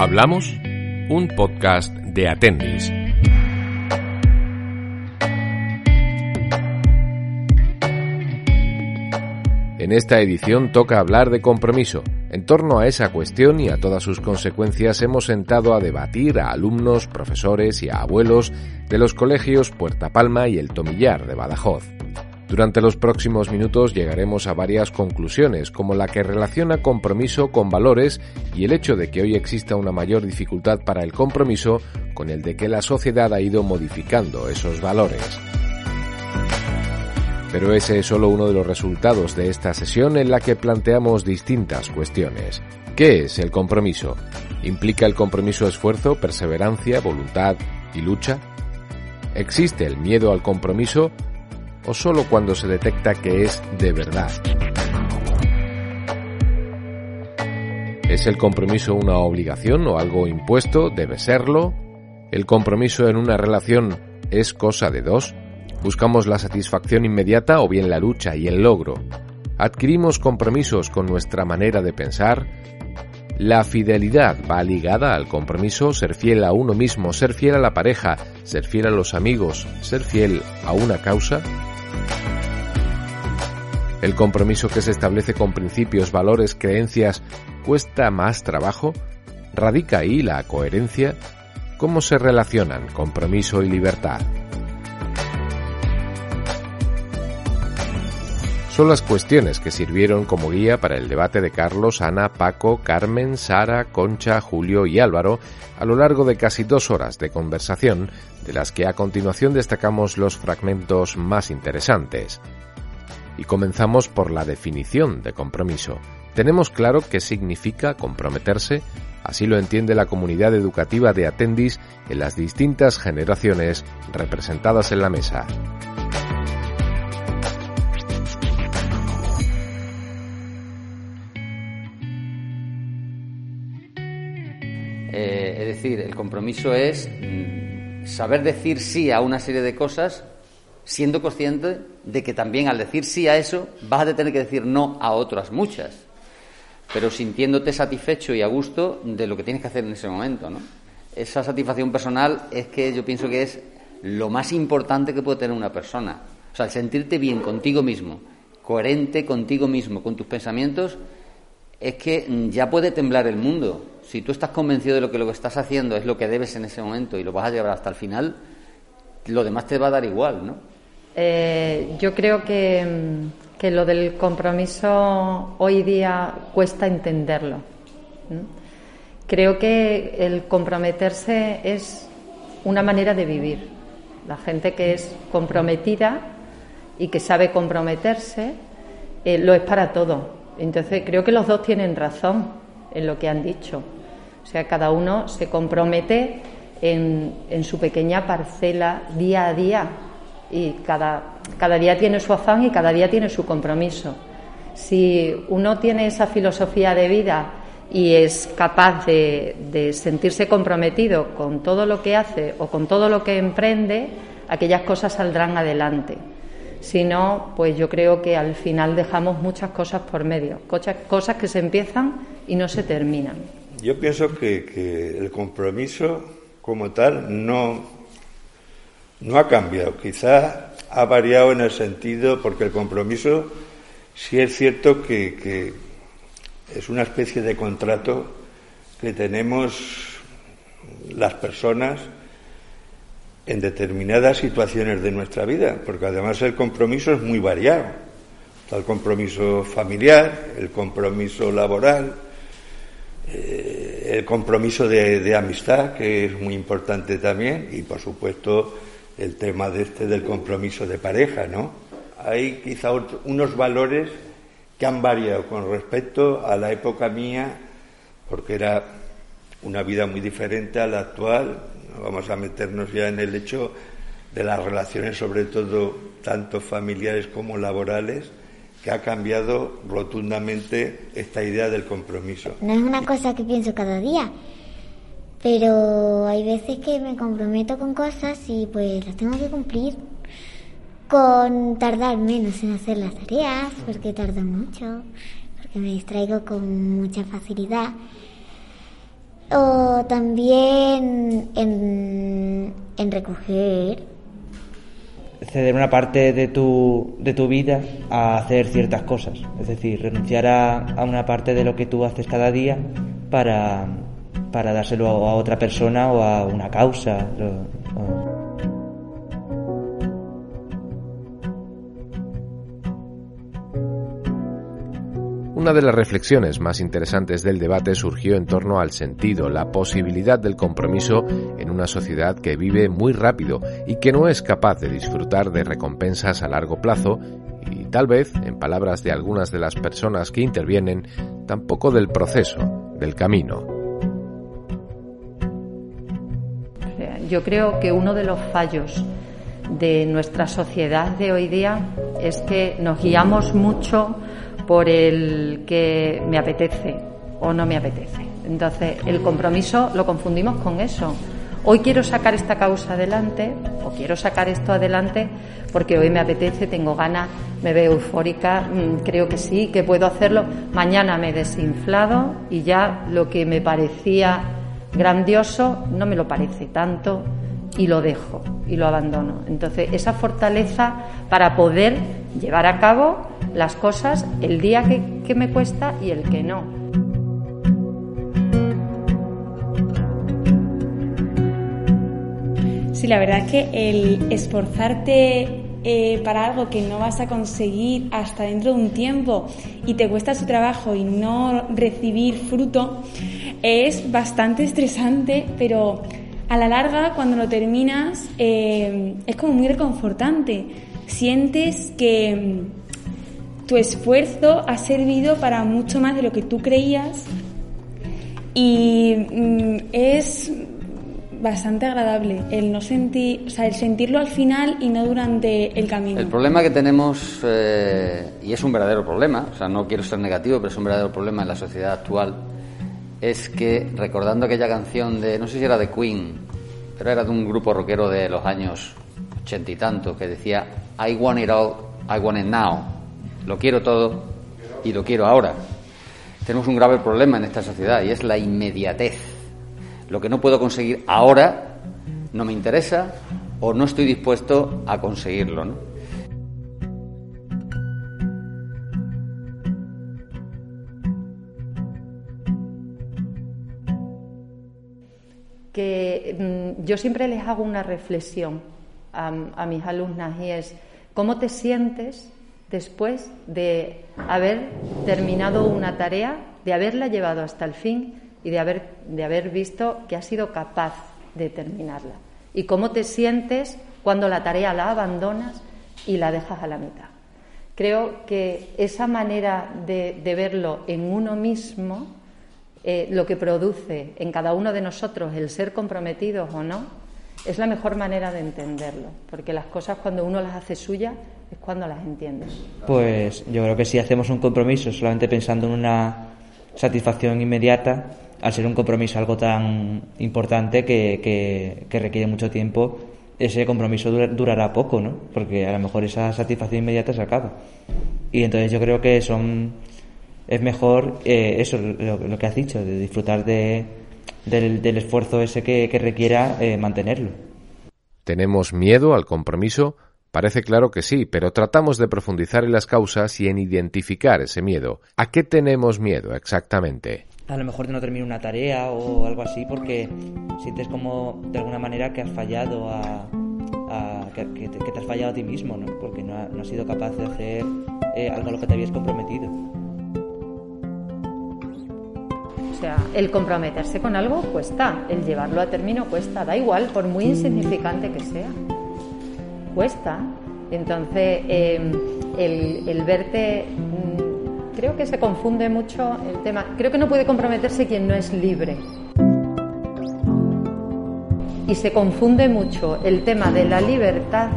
Hablamos, un podcast de Atendis. En esta edición toca hablar de compromiso. En torno a esa cuestión y a todas sus consecuencias hemos sentado a debatir a alumnos, profesores y a abuelos de los colegios Puerta Palma y el Tomillar de Badajoz. Durante los próximos minutos llegaremos a varias conclusiones, como la que relaciona compromiso con valores y el hecho de que hoy exista una mayor dificultad para el compromiso con el de que la sociedad ha ido modificando esos valores. Pero ese es solo uno de los resultados de esta sesión en la que planteamos distintas cuestiones. ¿Qué es el compromiso? ¿Implica el compromiso esfuerzo, perseverancia, voluntad y lucha? ¿Existe el miedo al compromiso o solo cuando se detecta que es de verdad. ¿Es el compromiso una obligación o algo impuesto? ¿Debe serlo? ¿El compromiso en una relación es cosa de dos? ¿Buscamos la satisfacción inmediata o bien la lucha y el logro? ¿Adquirimos compromisos con nuestra manera de pensar? ¿La fidelidad va ligada al compromiso, ser fiel a uno mismo, ser fiel a la pareja, ser fiel a los amigos, ser fiel a una causa? ¿El compromiso que se establece con principios, valores, creencias cuesta más trabajo? ¿Radica ahí la coherencia? ¿Cómo se relacionan compromiso y libertad? Son las cuestiones que sirvieron como guía para el debate de Carlos, Ana, Paco, Carmen, Sara, Concha, Julio y Álvaro a lo largo de casi dos horas de conversación, de las que a continuación destacamos los fragmentos más interesantes. Y comenzamos por la definición de compromiso. Tenemos claro qué significa comprometerse, así lo entiende la comunidad educativa de Atendis en las distintas generaciones representadas en la mesa. Decir, el compromiso es mm, saber decir sí a una serie de cosas siendo consciente de que también al decir sí a eso vas a tener que decir no a otras muchas, pero sintiéndote satisfecho y a gusto de lo que tienes que hacer en ese momento, ¿no? Esa satisfacción personal es que yo pienso que es lo más importante que puede tener una persona. O sea, el sentirte bien contigo mismo, coherente contigo mismo, con tus pensamientos, es que mm, ya puede temblar el mundo. Si tú estás convencido de lo que lo que estás haciendo es lo que debes en ese momento y lo vas a llevar hasta el final, lo demás te va a dar igual, ¿no? Eh, yo creo que, que, lo del compromiso hoy día cuesta entenderlo. Creo que el comprometerse es una manera de vivir. La gente que es comprometida y que sabe comprometerse eh, lo es para todo. Entonces creo que los dos tienen razón en lo que han dicho. O sea, cada uno se compromete en, en su pequeña parcela día a día y cada, cada día tiene su afán y cada día tiene su compromiso. Si uno tiene esa filosofía de vida y es capaz de, de, sentirse comprometido con todo lo que hace o con todo lo que emprende, aquellas cosas saldrán adelante. Si no, pues yo creo que al final dejamos muchas cosas por medio, cosas, que se empiezan y no se terminan. Yo pienso que, el compromiso como tal no, no ha cambiado. Quizás ha variado en el sentido, porque el compromiso sí es cierto que, que es una especie de contrato que tenemos las personas en determinadas situaciones de nuestra vida, porque además el compromiso es muy variado. Está el compromiso familiar, el compromiso laboral, eh, el compromiso de, amistad, que es muy importante también, y por supuesto el tema de este del compromiso de pareja, ¿no? hay quizá unos valores que han variado con respecto a la época mía, porque era una vida muy diferente a la actual. Vamos a meternos ya en el hecho de las relaciones, sobre todo tanto familiares como laborales, ha cambiado rotundamente esta idea del compromiso. No es una cosa que pienso cada día, pero hay veces que me comprometo con cosas y pues las tengo que cumplir con tardar menos en hacer las tareas, porque tardo mucho, porque me distraigo con mucha facilidad. O también en, en recoger. Ceder una parte de tu, de tu vida a hacer ciertas cosas. Es decir, renunciar a, a una parte de lo que tú haces cada día para, para dárselo a otra persona o a una causa. Una de las reflexiones más interesantes del debate surgió en torno al sentido, la posibilidad del compromiso en una sociedad que vive muy rápido y que no es capaz de disfrutar de recompensas a largo plazo y tal vez, en palabras de algunas de las personas que intervienen, tampoco del proceso, del camino. Yo creo que uno de los fallos de nuestra sociedad de hoy día es que nos guiamos mucho por el que me apetece o no me apetece. Entonces, el compromiso lo confundimos con eso. Hoy quiero sacar esta causa adelante o quiero sacar esto adelante porque hoy me apetece, tengo ganas, me veo eufórica, mm, creo que sí, que puedo hacerlo. Mañana me he desinflado y ya lo que me parecía grandioso no me lo parece tanto y lo dejo y lo abandono. Entonces, esa fortaleza para poder llevar a cabo las cosas el día que, me cuesta y el que no. Sí, la verdad es que el esforzarte eh, para algo que no vas a conseguir hasta dentro de un tiempo y te cuesta su trabajo y no recibir fruto, es bastante estresante, pero a la larga, cuando lo terminas, eh, es como muy reconfortante. Sientes que mm, tu esfuerzo ha servido para mucho más de lo que tú creías y mm, es bastante agradable el no o sea, el sentirlo al final y no durante el camino. El problema que tenemos eh, y es un verdadero problema, o sea, no quiero ser negativo, pero es un verdadero problema en la sociedad actual es que recordando aquella canción de, no sé si era de Queen, pero era de un grupo rockero de los años ochenta y tantos que decía I want it all, I want it now. Lo quiero todo y lo quiero ahora. Tenemos un grave problema en esta sociedad y es la inmediatez. Lo que no puedo conseguir ahora no me interesa o no estoy dispuesto a conseguirlo. ¿no? Que mm, yo siempre les hago una reflexión a, mis alumnas y es cómo te sientes después de haber terminado una tarea, de haberla llevado hasta el fin y de haber, de haber visto que has sido capaz de terminarla. Y cómo te sientes cuando la tarea la abandonas y la dejas a la mitad. Creo que esa manera de verlo en uno mismo eh, lo que produce en cada uno de nosotros el ser comprometidos o no, es la mejor manera de entenderlo, porque las cosas cuando uno las hace suyas es cuando las entiendes. Pues yo creo que si hacemos un compromiso solamente pensando en una satisfacción inmediata, al ser un compromiso algo tan importante que, requiere mucho tiempo, ese compromiso durará poco, ¿no? Porque a lo mejor esa satisfacción inmediata se acaba. Y entonces yo creo que son es mejor eh, eso, lo, que has dicho, de disfrutar de, del, esfuerzo ese que, requiera eh, mantenerlo. ¿Tenemos miedo al compromiso? Parece claro que sí, pero tratamos de profundizar en las causas y en identificar ese miedo. ¿A qué tenemos miedo exactamente? A lo mejor de no terminar una tarea o algo así porque sientes como de alguna manera que has fallado a, que, te, has fallado a ti mismo, ¿no? Porque no, has sido capaz de hacer eh, algo a lo que te habías comprometido. O sea, el comprometerse con algo cuesta, el llevarlo a término cuesta, da igual, por muy insignificante que sea. Cuesta. Entonces, em, el, verte, mm, creo que se confunde mucho el tema. Creo que no puede comprometerse quien no es libre. Y se confunde mucho el tema de la libertad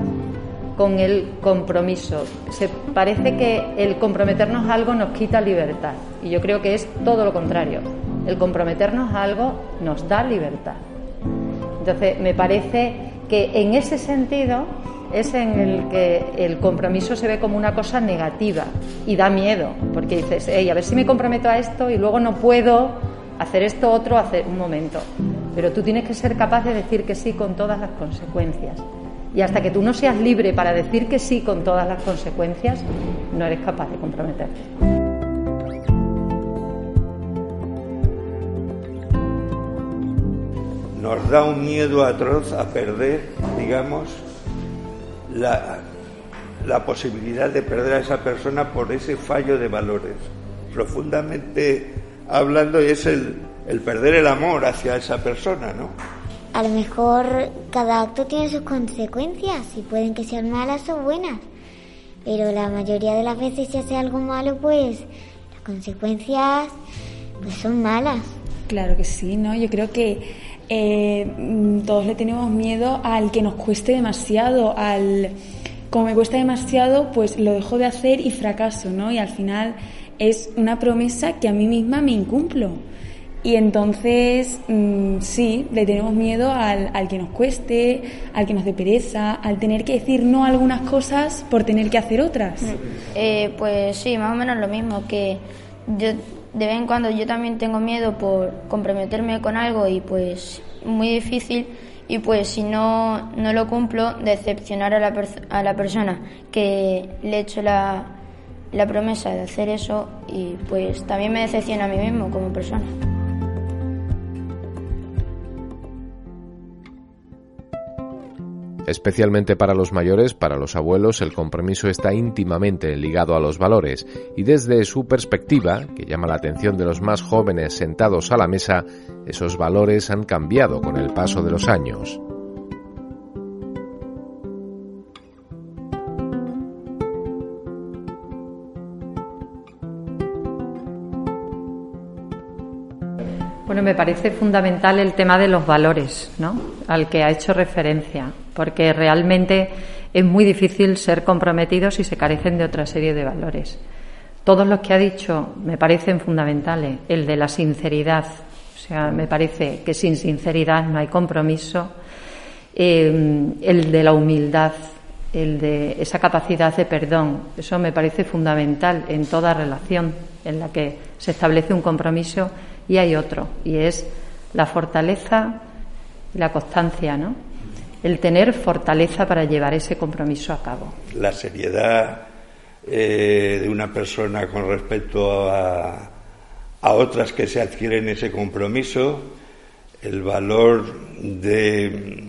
con el compromiso. Se parece que el comprometernos a algo nos quita libertad y yo creo que es todo lo contrario. El comprometernos a algo nos da libertad. Entonces, me parece que en ese sentido es en el que el compromiso se ve como una cosa negativa y da miedo, porque dices, hey, a ver si me comprometo a esto y luego no puedo hacer esto otro hace un momento. Pero tú tienes que ser capaz de decir que sí con todas las consecuencias. Y hasta que tú no seas libre para decir que sí con todas las consecuencias, no eres capaz de comprometerte. Nos da un miedo atroz a perder, digamos, la, la posibilidad de perder a esa persona por ese fallo de valores. Profundamente hablando, es el, el perder el amor hacia esa persona, ¿no? A lo mejor cada acto tiene sus consecuencias y pueden que sean malas o buenas. Pero la mayoría de las veces si hace algo malo, pues las consecuencias pues son malas. Claro que sí, ¿no? Yo creo que eh, mm, todos le tenemos miedo al que nos cueste demasiado, al como me cuesta demasiado, pues lo dejo de hacer y fracaso, ¿no? Y al final es una promesa que a mí misma me incumplo. Y entonces, mm, sí, le tenemos miedo al, al, que nos cueste, al que nos dé pereza, al tener que decir no a algunas cosas por tener que hacer otras. Eh, pues sí, más o menos lo mismo, que yo de vez en cuando yo también tengo miedo por comprometerme con algo y pues muy difícil y pues si no, no lo cumplo, decepcionar a la, a la persona que le he hecho la, la promesa de hacer eso y pues también me decepciona a mí mismo como persona. Especialmente para los mayores, para los abuelos, el compromiso está íntimamente ligado a los valores y desde su perspectiva, que llama la atención de los más jóvenes sentados a la mesa, esos valores han cambiado con el paso de los años. Me parece fundamental el tema de los valores, ¿no? Al que ha hecho referencia, porque realmente es muy difícil ser comprometido si se carecen de otra serie de valores. Todos los que ha dicho me parecen fundamentales. El de la sinceridad, o sea, me parece que sin sinceridad no hay compromiso. Eh, el de la humildad, el de esa capacidad de perdón, eso me parece fundamental en toda relación en la que se establece un compromiso y hay otro, y es la fortaleza y la constancia, ¿no? El tener fortaleza para llevar ese compromiso a cabo. La seriedad eh, de una persona con respecto a, a otras que se adquieren ese compromiso, el valor de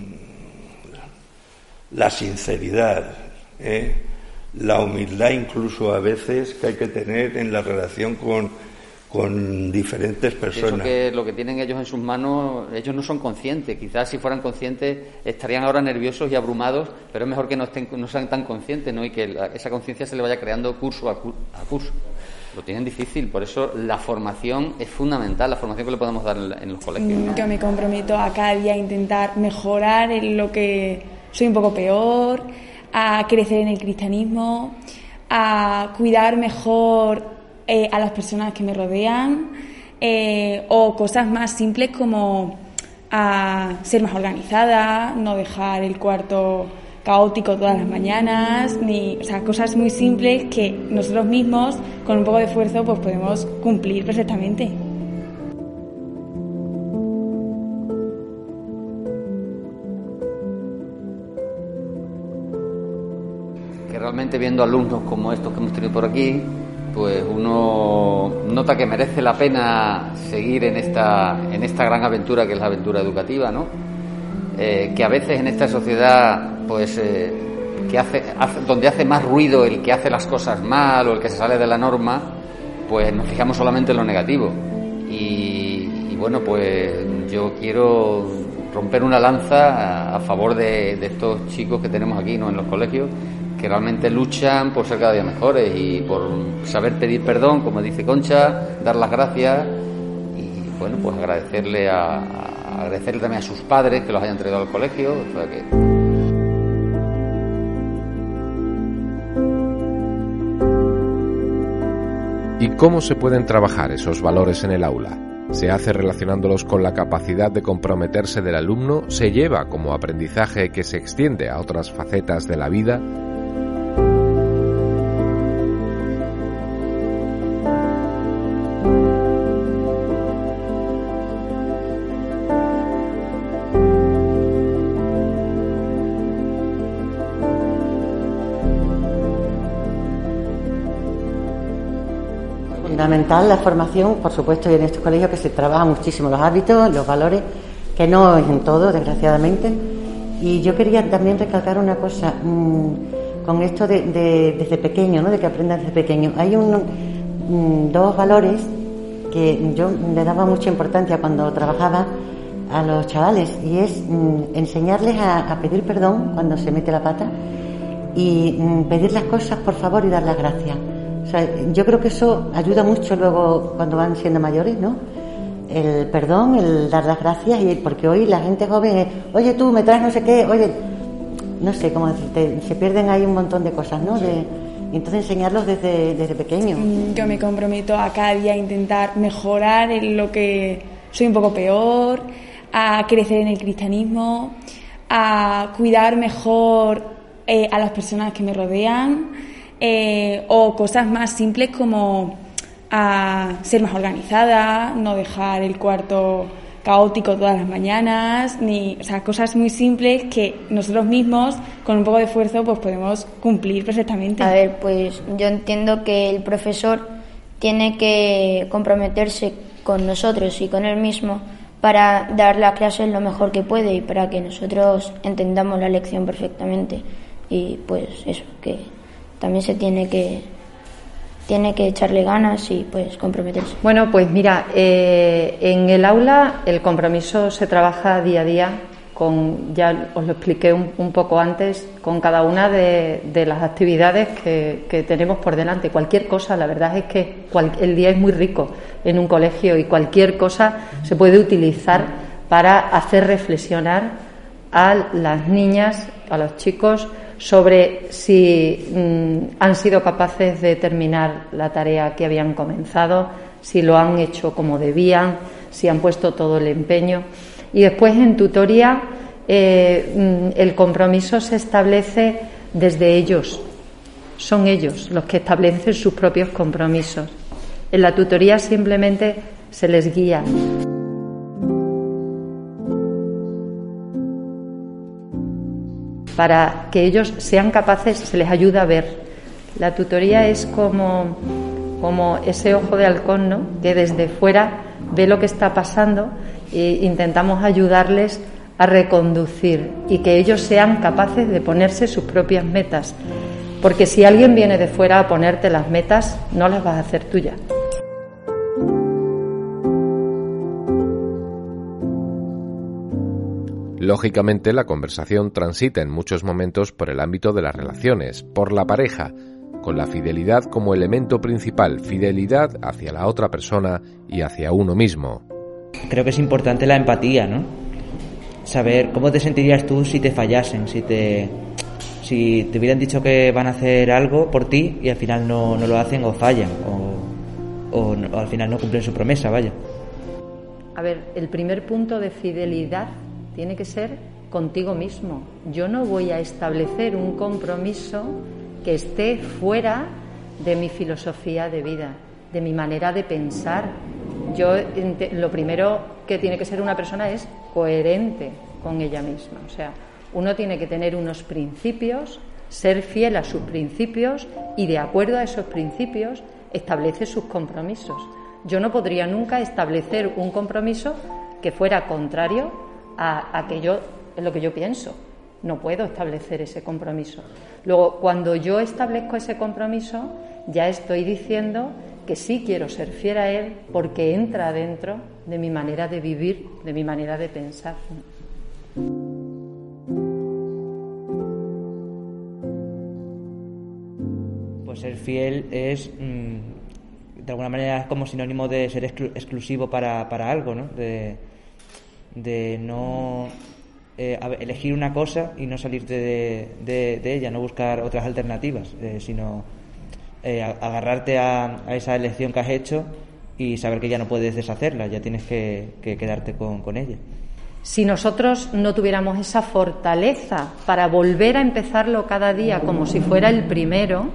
la sinceridad, ¿eh? la humildad incluso a veces que hay que tener en la relación con con diferentes personas. que lo que tienen ellos en sus manos, ellos no son conscientes. Quizás si fueran conscientes estarían ahora nerviosos y abrumados, pero es mejor que no, estén, no sean tan conscientes ¿no? y que esa conciencia se le vaya creando curso a, curso. Lo tienen difícil, por eso la formación es fundamental, la formación que le podemos dar en, los colegios. Yo me comprometo a cada día a intentar mejorar en lo que soy un poco peor, a crecer en el cristianismo, a cuidar mejor eh, a las personas que me rodean eh, o cosas más simples como a ser más organizada, no dejar el cuarto caótico todas las mañanas, ni, o sea, cosas muy simples que nosotros mismos, con un poco de esfuerzo, pues podemos cumplir perfectamente. Que realmente viendo alumnos como estos que hemos tenido por aquí, pues uno nota que merece la pena seguir en esta, en esta gran aventura que es la aventura educativa, ¿no? Eh, que a veces en esta sociedad, pues, eh, que hace, donde hace más ruido el que hace las cosas mal o el que se sale de la norma, pues nos fijamos solamente en lo negativo. Y, bueno, pues yo quiero romper una lanza a, favor de, de, estos chicos que tenemos aquí, ¿no? En los colegios, que realmente luchan por ser cada día mejores y por saber pedir perdón, como dice Concha, dar las gracias y bueno, pues agradecerle a, agradecerle también a sus padres que los hayan traído al colegio. ¿Y cómo se pueden trabajar esos valores en el aula? se hace relacionándolos con la capacidad de comprometerse del alumno, se lleva como aprendizaje que se extiende a otras facetas de la vida, la formación, por supuesto, y en estos colegios que se trabaja muchísimo los hábitos, los valores, que no es en todo, desgraciadamente. Y yo quería también recalcar una cosa mm, con esto de, desde pequeño, ¿no? de que aprendan desde pequeño. Hay mm, dos valores que yo le daba mucha importancia cuando trabajaba a los chavales y es mm, enseñarles a, pedir perdón cuando se mete la pata y pedir las cosas por favor y dar las gracias yo creo que eso ayuda mucho luego cuando van siendo mayores, ¿no? El perdón, el dar las gracias, y porque hoy la gente joven es, oye tú, me traes no sé qué, oye, no sé cómo decirte, se pierden ahí un montón de cosas, ¿no? De, entonces enseñarlos desde, desde pequeño. Mm, yo me comprometo a cada día a intentar mejorar en lo que soy un poco peor, a crecer en el cristianismo, a cuidar mejor eh, a las personas que me rodean eh, o cosas más simples como a ser más organizada, no dejar el cuarto caótico todas las mañanas, ni, o sea, cosas muy simples que nosotros mismos, con un poco de esfuerzo, pues podemos cumplir perfectamente. A ver, pues yo entiendo que el profesor tiene que comprometerse con nosotros y con él mismo para dar la clase lo mejor que puede y para que nosotros entendamos la lección perfectamente. Y pues eso, que también se tiene que tiene que echarle ganas y pues comprometerse. Bueno, pues mira, eh, en el aula el compromiso se trabaja día a día con, ya os lo expliqué un, poco antes, con cada una de, las actividades que, tenemos por delante. Cualquier cosa, la verdad es que el día es muy rico en un colegio y cualquier cosa se puede utilizar para hacer reflexionar a las niñas, a los chicos, sobre si mm, han sido capaces de terminar la tarea que habían comenzado, si lo han hecho como debían, si han puesto todo el empeño. Y después en tutoría eh, mm, el compromiso se establece desde ellos. Son ellos los que establecen sus propios compromisos. En la tutoría simplemente se les guía. Para que ellos sean capaces, se les ayuda a ver. La tutoría es como, como ese ojo de halcón, ¿no? que desde fuera ve lo que está pasando e intentamos ayudarles a reconducir y que ellos sean capaces de ponerse sus propias metas. Porque si alguien viene de fuera a ponerte las metas, no las vas a hacer tuyas. Lógicamente, la conversación transita en muchos momentos por el ámbito de las relaciones, por la pareja, con la fidelidad como elemento principal, fidelidad hacia la otra persona y hacia uno mismo. Creo que es importante la empatía, ¿no? Saber cómo te sentirías tú si te fallasen, si te si te hubieran dicho que van a hacer algo por ti y al final no, lo hacen o fallan o, o al final no cumplen su promesa, vaya. A ver, el primer punto de fidelidad tiene que ser contigo mismo. Yo no voy a establecer un compromiso que esté fuera de mi filosofía de vida, de mi manera de pensar. Yo lo primero que tiene que ser una persona es coherente con ella misma, o sea, uno tiene que tener unos principios, ser fiel a sus principios y de acuerdo a esos principios establece sus compromisos. Yo no podría nunca establecer un compromiso que fuera contrario a aquello en lo que yo pienso. No puedo establecer ese compromiso. Luego, cuando yo establezco ese compromiso, ya estoy diciendo que sí quiero ser fiel a él porque entra dentro de mi manera de vivir, de mi manera de pensar. ser fiel es, mm, de alguna manera, es como sinónimo de ser exclusivo para, para algo, ¿no? De no eh, elegir una cosa y no salirte de, ella, no buscar otras alternativas, eh, sino eh, agarrarte a, esa elección que has hecho y saber que ya no puedes deshacerla, ya tienes que, quedarte con, con ella. Si nosotros no tuviéramos esa fortaleza para volver a empezarlo cada día como si fuera el primero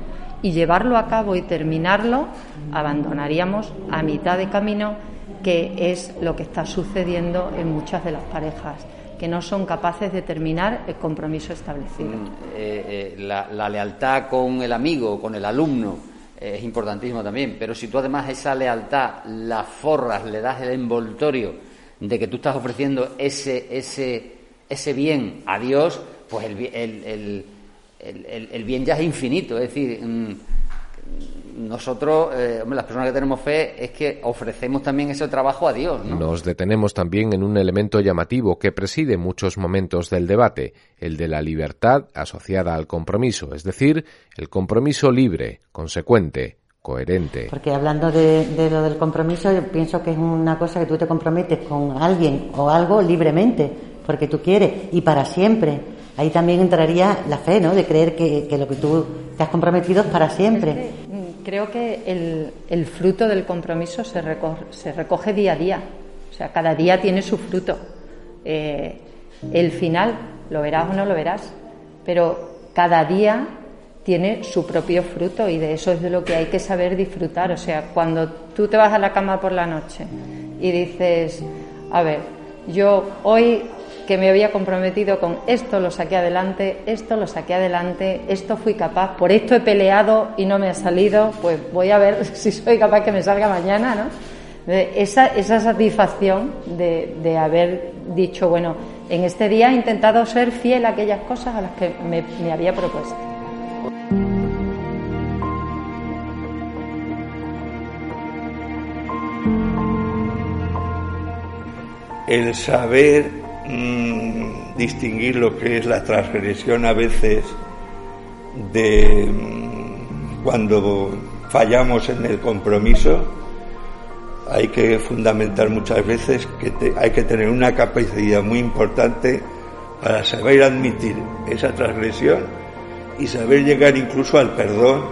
y llevarlo a cabo y terminarlo, abandonaríamos a mitad de camino, que es lo que está sucediendo en muchas de las parejas que no son capaces de terminar el compromiso establecido. Mm, eh, eh, la, lealtad con el amigo, con el alumno, eh, es importantísimo también, pero si tú además esa lealtad la forras, le das el envoltorio de que tú estás ofreciendo ese, ese, ese bien a Dios, pues el, el, el, el bien ya es infinito. Es decir, mm, nosotros, eh, las personas que tenemos fe, es que ofrecemos también ese trabajo a Dios. Nos detenemos también en un elemento llamativo que preside muchos momentos del debate, el de la libertad asociada al compromiso, es decir, el compromiso libre, consecuente, coherente. Porque hablando de, de, lo del compromiso, yo pienso que es una cosa que tú te comprometes con alguien o algo libremente, porque tú quieres y para siempre. Ahí también entraría la fe, ¿no? De creer que, que lo que tú te has comprometido es para siempre creo que el, el fruto del compromiso se recoge, se recoge, día a día. O sea, cada día tiene su fruto. Eh, el final, lo verás o no lo verás, pero cada día tiene su propio fruto y de eso es de lo que hay que saber disfrutar. O sea, cuando tú te vas a la cama por la noche y dices, a ver, yo hoy que me había comprometido con esto lo saqué adelante, esto lo saqué adelante, esto fui capaz, por esto he peleado y no me ha salido, pues voy a ver si soy capaz que me salga mañana, ¿no? Esa, esa satisfacción de, de haber dicho, bueno, en este día he intentado ser fiel a aquellas cosas a las que me, me había propuesto. El saber Mm, distinguir lo que es la transgresión a veces de mm, cuando fallamos en el compromiso. Hay que fundamentar muchas veces que hay que tener una capacidad muy importante para saber admitir esa transgresión y saber llegar incluso al perdón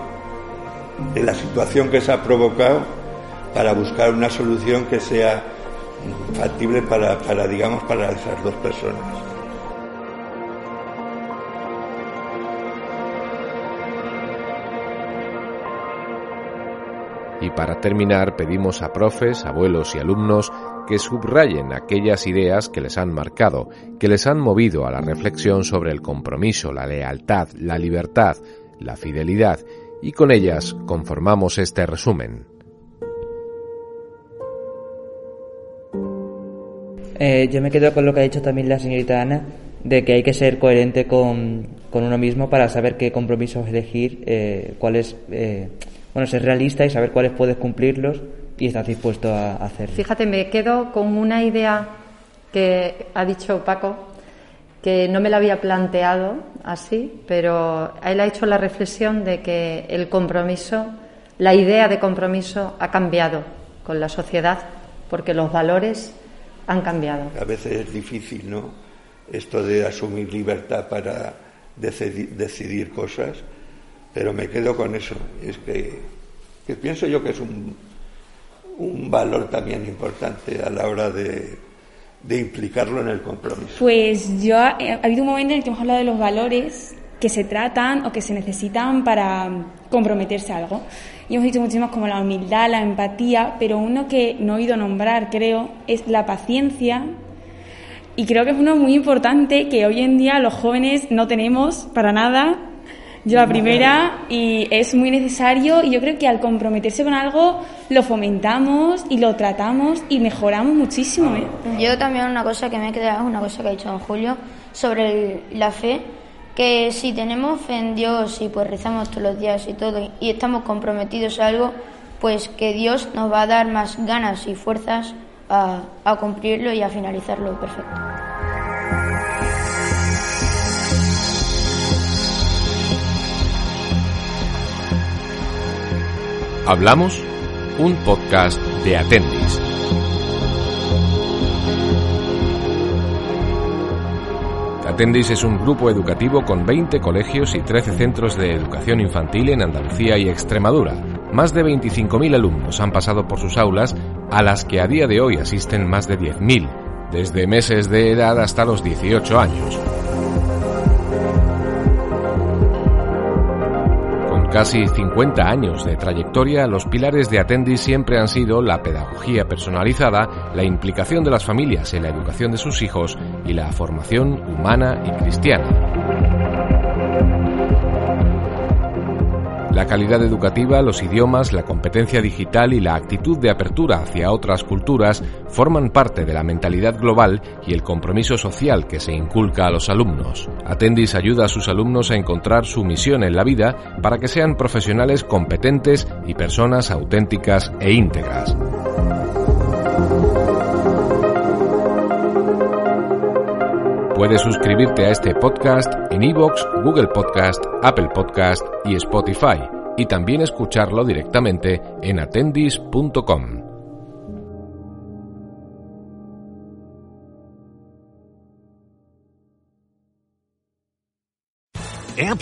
de la situación que se ha provocado para buscar una solución que sea factible para, para, digamos, para esas dos personas. Y para terminar, pedimos a profes, abuelos y alumnos que subrayen aquellas ideas que les han marcado, que les han movido a la reflexión sobre el compromiso, la lealtad, la libertad, la fidelidad, y con ellas conformamos este resumen. Eh, yo me quedo con lo que ha dicho también la señorita Ana, de que hay que ser coherente con, uno mismo para saber qué compromisos elegir, eh, cuáles, eh, bueno, ser realista y saber cuáles puedes cumplirlos y estar dispuesto a, hacer. Fíjate, me quedo con una idea que ha dicho Paco, que no me la había planteado así, pero él ha hecho la reflexión de que el compromiso, la idea de compromiso ha cambiado con la sociedad, porque los valores han cambiado. A veces es difícil, ¿no? Esto de asumir libertad para decidir, cosas, pero me quedo con eso. Es que, pienso yo que es un, un valor también importante a la hora de, de implicarlo en el compromiso. Pues yo, ha habido un momento en el que hemos hablado de los valores que se tratan o que se necesitan para comprometerse a algo. Y hemos dicho muchísimos como la humildad, la empatía, pero uno que no he oído nombrar, creo, es la paciencia. Y creo que es uno muy importante que hoy en día los jóvenes no tenemos para nada. Yo la primera, y es muy necesario, y yo creo que al comprometerse con algo lo fomentamos y lo tratamos y mejoramos muchísimo. ¿eh? Yo también una cosa que me ha quedado, una cosa que ha dicho don Julio, sobre la fe, que si tenemos fe en Dios y pues rezamos todos los días y todo y estamos comprometidos a algo, pues que Dios nos va a dar más ganas y fuerzas a, a cumplirlo y a finalizarlo perfecto. Hablamos, un podcast de Atendis. Atendis es un grupo educativo con 20 colegios y 13 centros de educación infantil en Andalucía y Extremadura. Más de 25.000 alumnos han pasado por sus aulas, a las que a día de hoy asisten más de 10.000, desde meses de edad hasta los 18 años. Casi 50 años de trayectoria, los pilares de Atendis siempre han sido la pedagogía personalizada, la implicación de las familias en la educación de sus hijos y la formación humana y cristiana. La calidad educativa, los idiomas, la competencia digital y la actitud de apertura hacia otras culturas forman parte de la mentalidad global y el compromiso social que se inculca a los alumnos. Atendis ayuda a sus alumnos a encontrar su misión en la vida para que sean profesionales competentes y personas auténticas e íntegras. Puedes suscribirte a este podcast en iVoox, Google Podcast, Apple Podcast y Spotify, y también escucharlo directamente en atendis.com.